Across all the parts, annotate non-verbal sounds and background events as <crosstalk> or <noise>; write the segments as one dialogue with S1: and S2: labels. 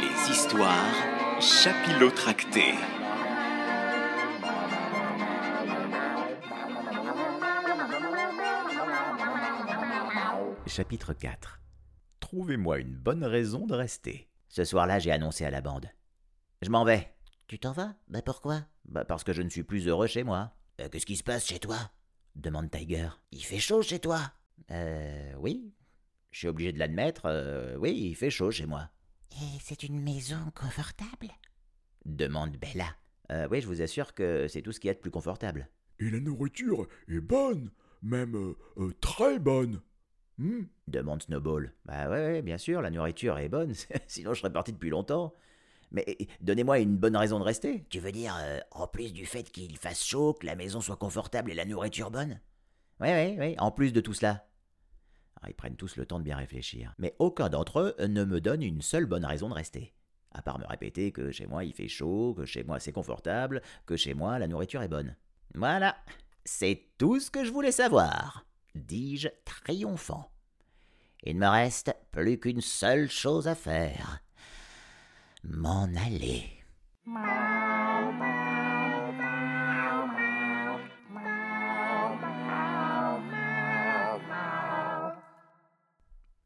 S1: Les histoires chapilotractées.
S2: Chapitre 4 Trouvez-moi une bonne raison de rester.
S3: Ce soir-là, j'ai annoncé à la bande. Je m'en vais.
S4: Tu t'en vas? Bah pourquoi?
S3: Bah parce que je ne suis plus heureux chez moi.
S4: Euh, Qu'est-ce qui se passe chez toi?
S3: Demande Tiger.
S4: Il fait chaud chez toi
S3: Euh, oui. Je suis obligé de l'admettre. euh, oui, il fait chaud chez moi.
S4: Et c'est une maison confortable?
S3: Demande Bella. Euh, oui, je vous assure que c'est tout ce qu'il y a de plus confortable.
S5: Et la nourriture est bonne, même euh, euh, très bonne. Hmm?
S3: Demande Snowball. Bah ouais, ouais, bien sûr, la nourriture est bonne, <laughs> sinon je serais parti depuis longtemps. Mais donnez-moi une bonne raison de rester.
S4: Tu veux dire, euh, en plus du fait qu'il fasse chaud, que la maison soit confortable et la nourriture bonne?
S3: Oui, oui, oui, en plus de tout cela. Alors, ils prennent tous le temps de bien réfléchir. Mais aucun d'entre eux ne me donne une seule bonne raison de rester. À part me répéter que chez moi il fait chaud, que chez moi c'est confortable, que chez moi la nourriture est bonne. Voilà, c'est tout ce que je voulais savoir, dis-je triomphant. Il ne me reste plus qu'une seule chose à faire. M'en aller.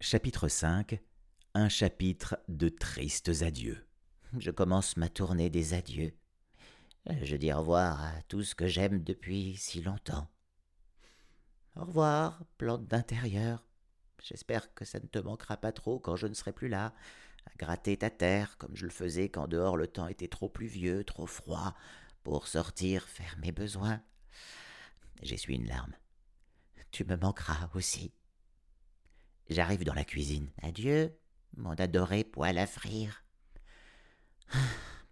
S3: Chapitre 5 Un chapitre de tristes adieux.
S4: Je commence ma tournée des adieux. Je dis au revoir à tout ce que j'aime depuis si longtemps. Au revoir, plante d'intérieur. J'espère que ça ne te manquera pas trop quand je ne serai plus là, à gratter ta terre comme je le faisais quand dehors le temps était trop pluvieux, trop froid, pour sortir faire mes besoins. J'essuie une larme. Tu me manqueras aussi. J'arrive dans la cuisine. Adieu, mon adoré poêle à frire.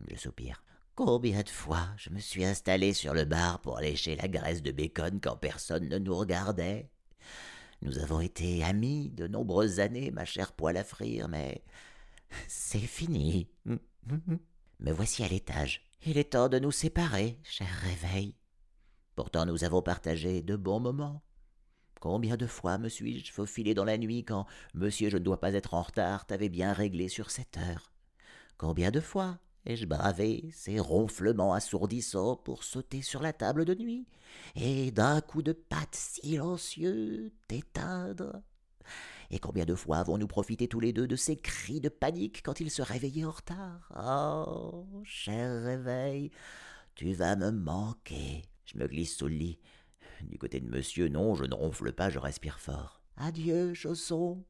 S4: Je soupire. Combien de fois je me suis installé sur le bar pour lécher la graisse de bacon quand personne ne nous regardait? Nous avons été amis de nombreuses années, ma chère poêle à frire, mais c'est fini. Me voici à l'étage. Il est temps de nous séparer, cher réveil. Pourtant nous avons partagé de bons moments. Combien de fois me suis-je faufilé dans la nuit quand Monsieur je ne dois pas être en retard t'avait bien réglé sur cette heure? Combien de fois ai-je bravé ces ronflements assourdissants pour sauter sur la table de nuit et d'un coup de patte silencieux t'éteindre? Et combien de fois avons-nous profité tous les deux de ces cris de panique quand il se réveillait en retard? Oh, cher réveil, tu vas me manquer. Je me glisse sous le lit. Du côté de monsieur, non, je ne ronfle pas, je respire fort. Adieu, chausson.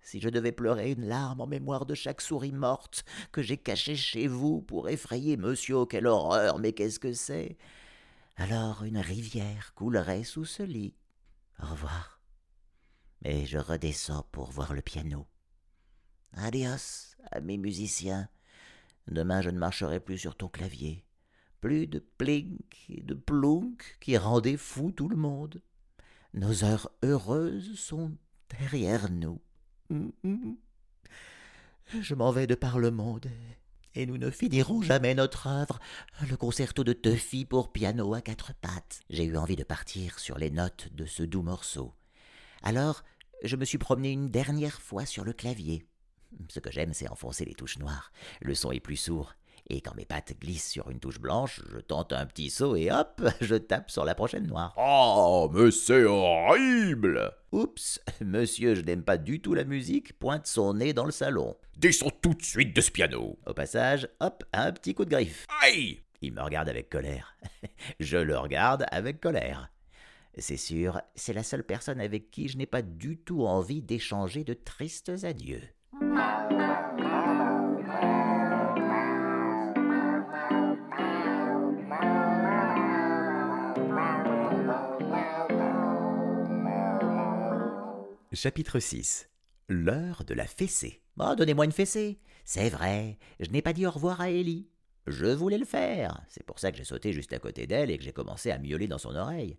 S4: Si je devais pleurer une larme en mémoire de chaque souris morte que j'ai cachée chez vous pour effrayer monsieur, quelle horreur, mais qu'est-ce que c'est? Alors une rivière coulerait sous ce lit. Au revoir. Mais je redescends pour voir le piano. Adios, amis musiciens. Demain je ne marcherai plus sur ton clavier. Plus de plink et de plunk qui rendaient fou tout le monde. Nos heures heureuses sont derrière nous. Je m'en vais de par le monde, et nous ne finirons jamais notre œuvre, le concerto de Tuffy pour piano à quatre pattes. J'ai eu envie de partir sur les notes de ce doux morceau. Alors, je me suis promené une dernière fois sur le clavier. Ce que j'aime, c'est enfoncer les touches noires. Le son est plus sourd. Et quand mes pattes glissent sur une touche blanche, je tente un petit saut et hop, <laughs> je tape sur la prochaine noire.
S5: Oh, mais c'est horrible
S3: Oups, monsieur, je n'aime pas du tout la musique, pointe son nez dans le salon.
S5: Descends tout de suite de ce piano
S3: Au passage, hop, un petit coup de griffe.
S5: Aïe
S3: Il me regarde avec colère. <laughs> je le regarde avec colère. C'est sûr, c'est la seule personne avec qui je n'ai pas du tout envie d'échanger de tristes adieux.
S2: Chapitre 6 L'heure de la fessée.
S3: Oh, donnez-moi une fessée. C'est vrai, je n'ai pas dit au revoir à Ellie. Je voulais le faire. C'est pour ça que j'ai sauté juste à côté d'elle et que j'ai commencé à miauler dans son oreille.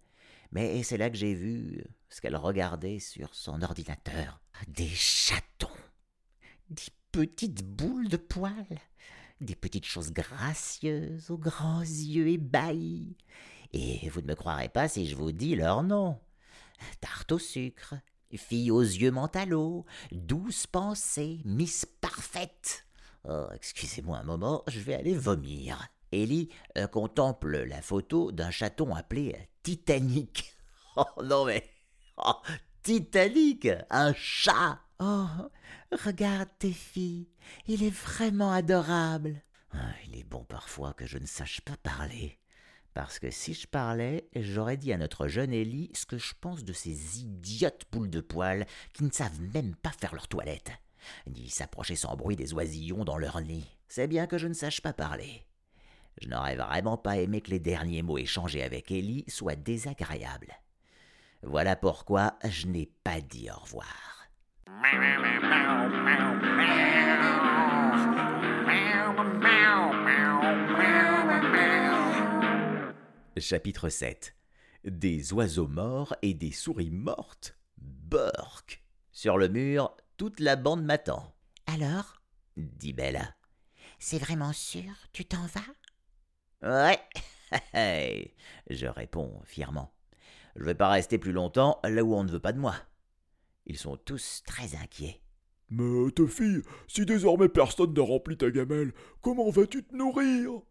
S3: Mais c'est là que j'ai vu ce qu'elle regardait sur son ordinateur. Des chatons. Des petites boules de poils. Des petites choses gracieuses aux grands yeux ébahis.
S6: Et vous ne me croirez pas si je vous dis leur nom. Tarte au sucre, fille aux yeux mentalo, douce pensée, Miss Parfaite. Oh, excusez-moi un moment, je vais aller vomir. Ellie euh, contemple la photo d'un chaton appelé Titanic. <laughs> Oh non mais... Oh, Titanic Un chat Oh, regarde tes filles, il est vraiment adorable. Ah, il est bon parfois que je ne sache pas parler. Parce que si je parlais, j'aurais dit à notre jeune Ellie ce que je pense de ces idiotes boules de poils qui ne savent même pas faire leur toilette, ni s'approcher sans bruit des oisillons dans leur nid. C'est bien que je ne sache pas parler. Je n'aurais vraiment pas aimé que les derniers mots échangés avec Ellie soient désagréables. Voilà pourquoi je n'ai pas dit au revoir.
S7: Chapitre 7 Des oiseaux morts et des souris mortes Burk
S4: Sur le mur, toute la bande m'attend.
S6: Alors?
S4: dit Bella.
S6: C'est vraiment sûr? Tu t'en vas?
S4: Ouais <laughs> Je réponds fièrement. Je vais pas rester plus longtemps là où on ne veut pas de moi. Ils sont tous très inquiets.
S5: Mais te fille, si désormais personne n'a rempli ta gamelle, comment vas-tu te nourrir?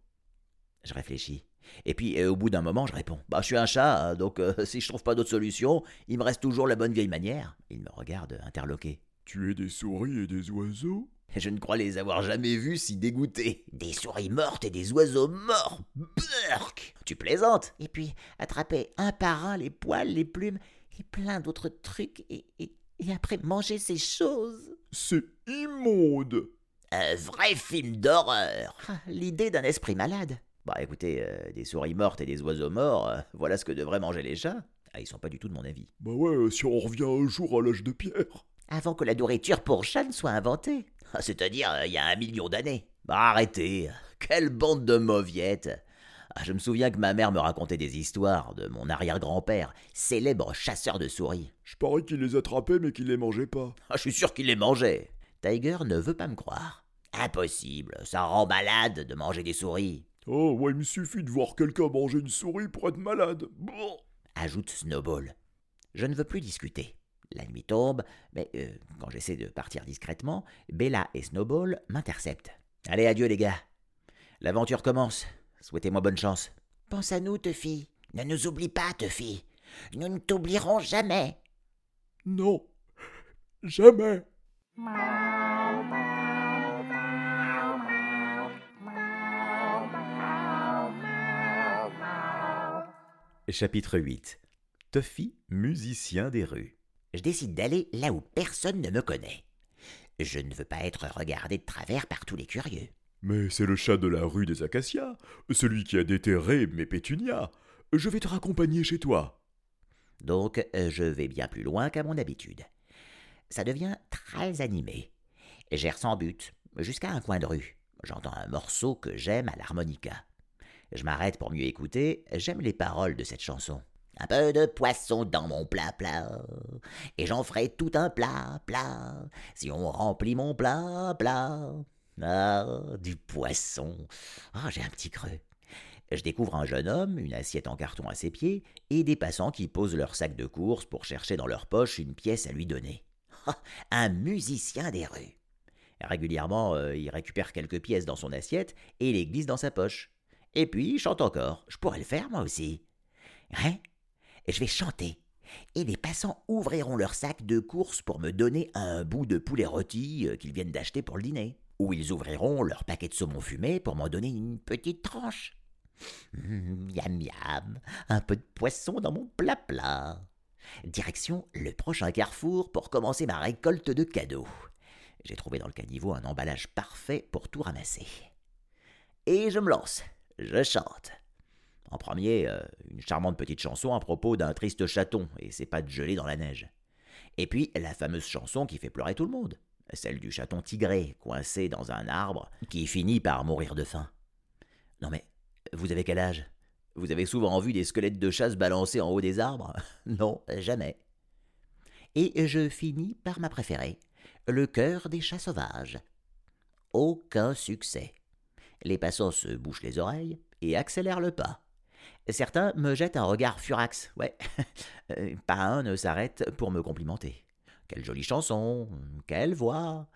S4: Je réfléchis. Et puis, euh, au bout d'un moment, je réponds Bah, je suis un chat, hein, donc euh, <laughs> si je trouve pas d'autre solution, il me reste toujours la bonne vieille manière. Il me regarde interloqué.
S5: Tu es des souris et des oiseaux?
S4: Je ne crois les avoir jamais vus si dégoûtés.
S6: Des souris mortes et des oiseaux morts Burk
S4: Tu plaisantes
S6: Et puis, attraper un par un les poils, les plumes et plein d'autres trucs et, et, et après manger ces choses.
S5: C'est immonde
S4: Un vrai film d'horreur
S6: Ah, L'idée d'un esprit malade.
S4: Bah écoutez, euh, des souris mortes et des oiseaux morts, euh, voilà ce que devraient manger les chats. Ah, ils sont pas du tout de mon avis.
S5: Bah ouais, si on revient un jour à l'âge de pierre.
S6: Avant que la nourriture pour chat ne soit inventée.
S4: Ah, C'est-à-dire, euh, il y a un million d'années. Bah arrêtez Quelle bande de mauviettes Ah, Je me souviens que ma mère me racontait des histoires de mon arrière-grand-père, célèbre chasseur de souris.
S5: Je parie qu'il les attrapait mais qu'il les mangeait pas.
S4: Ah, je suis sûr qu'il les mangeait. Tiger ne veut pas me croire. Impossible, ça rend malade de manger des souris.
S5: Oh, ouais, il me suffit de voir quelqu'un manger une souris pour être malade. Brrr.
S4: ajoute Snowball. Je ne veux plus discuter. La nuit tombe, mais euh, quand j'essaie de partir discrètement, Bella et Snowball m'interceptent. Allez, adieu les gars. L'aventure commence. Souhaitez-moi bonne chance.
S6: Pense à nous, Tuffy. Ne nous oublie pas, Tuffy. Nous ne t'oublierons jamais.
S5: Non, jamais.
S7: Chapitre 8 Tuffy, musicien des rues.
S6: Je décide d'aller là où personne ne me connaît. Je ne veux pas être regardé de travers par tous les curieux.
S5: Mais c'est le chat de la rue des Acacias, celui qui a déterré mes pétunias. Je vais te raccompagner chez toi.
S4: Donc, euh, je vais bien plus loin qu'à mon habitude. Ça devient très animé. J'erre sans but, jusqu'à un coin de rue. J'entends un morceau que j'aime à l'harmonica. Je m'arrête pour mieux écouter, j'aime les paroles de cette chanson. Un peu de poisson dans mon plat plat, et j'en ferai tout un plat plat, si on remplit mon plat plat. Ah, du poisson. Ah, j'ai un petit creux. Je découvre un jeune homme, une assiette en carton à ses pieds, et des passants qui posent leur sac de course pour chercher dans leur poche une pièce à lui donner. Ah, un musicien des rues. Régulièrement, euh, il récupère quelques pièces dans son assiette et les glisse dans sa poche. Et puis, il chante encore. Je pourrais le faire, moi aussi. Hein? Je vais chanter. Et les passants ouvriront leur sac de course pour me donner un bout de poulet rôti euh, qu'ils viennent d'acheter pour le dîner. Ou ils ouvriront leur paquet de saumon fumé pour m'en donner une petite tranche. Hum, miam miam, un peu de poisson dans mon plat plat. Direction le prochain carrefour pour commencer ma récolte de cadeaux. J'ai trouvé dans le caniveau un emballage parfait pour tout ramasser. Et je me lance, je chante. En premier, euh, une charmante petite chanson à propos d'un triste chaton et ses pattes gelées dans la neige. Et puis la fameuse chanson qui fait pleurer tout le monde, celle du chaton tigré coincé dans un arbre qui finit par mourir de faim. Non mais, vous avez quel âge? Vous avez souvent vu des squelettes de chasse balancés en haut des arbres? <laughs> Non, jamais. Et je finis par ma préférée, le cœur des chats sauvages. Aucun succès. Les passants se bouchent les oreilles et accélèrent le pas. Certains me jettent un regard furax, ouais. <laughs> Euh, Pas un ne s'arrête pour me complimenter. Quelle jolie chanson, quelle voix.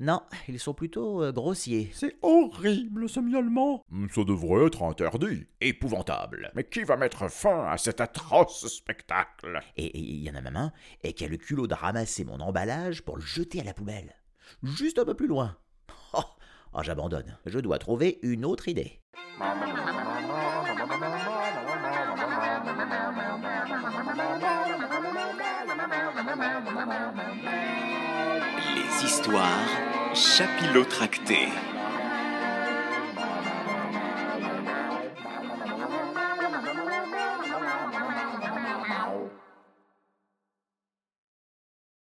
S4: Non, ils sont plutôt euh, grossiers.
S5: C'est horrible ce miaulement. Ça devrait être interdit.
S7: Épouvantable.
S5: Mais qui va mettre fin à cet atroce spectacle?
S4: Et et il y en a même un et qui a le culot de ramasser mon emballage pour le jeter à la poubelle. Juste un peu plus loin. <laughs> Oh, oh, j'abandonne. Je dois trouver une autre idée.
S1: Les histoires chapilotractées.